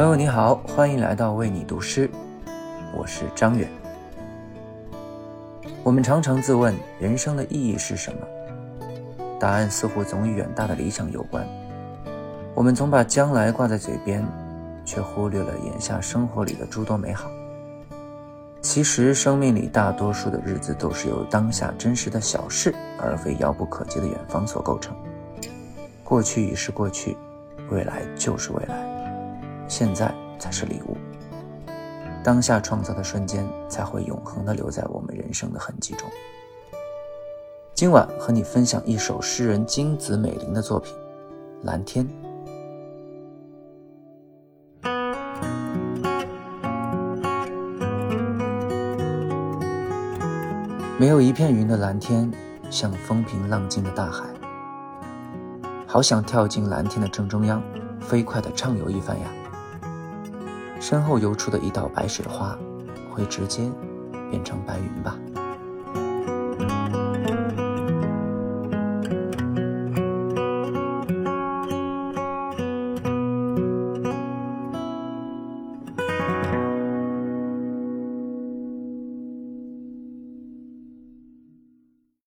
朋友你好，欢迎来到为你读诗，我是张远。我们常常自问人生的意义是什么？答案似乎总与远大的理想有关。我们总把将来挂在嘴边，却忽略了眼下生活里的诸多美好。其实，生命里大多数的日子都是由当下真实的小事，而非遥不可及的远方所构成。过去已是过去，未来就是未来，现在才是礼物。当下创造的瞬间，才会永恒地留在我们人生的痕迹中。今晚和你分享一首诗人金子美玲的作品《蓝天》。没有一片云的蓝天，像风平浪静的大海。好想跳进蓝天的正中央，飞快地畅游一番呀！身后游出的一道白水花，会直接变成白云吧？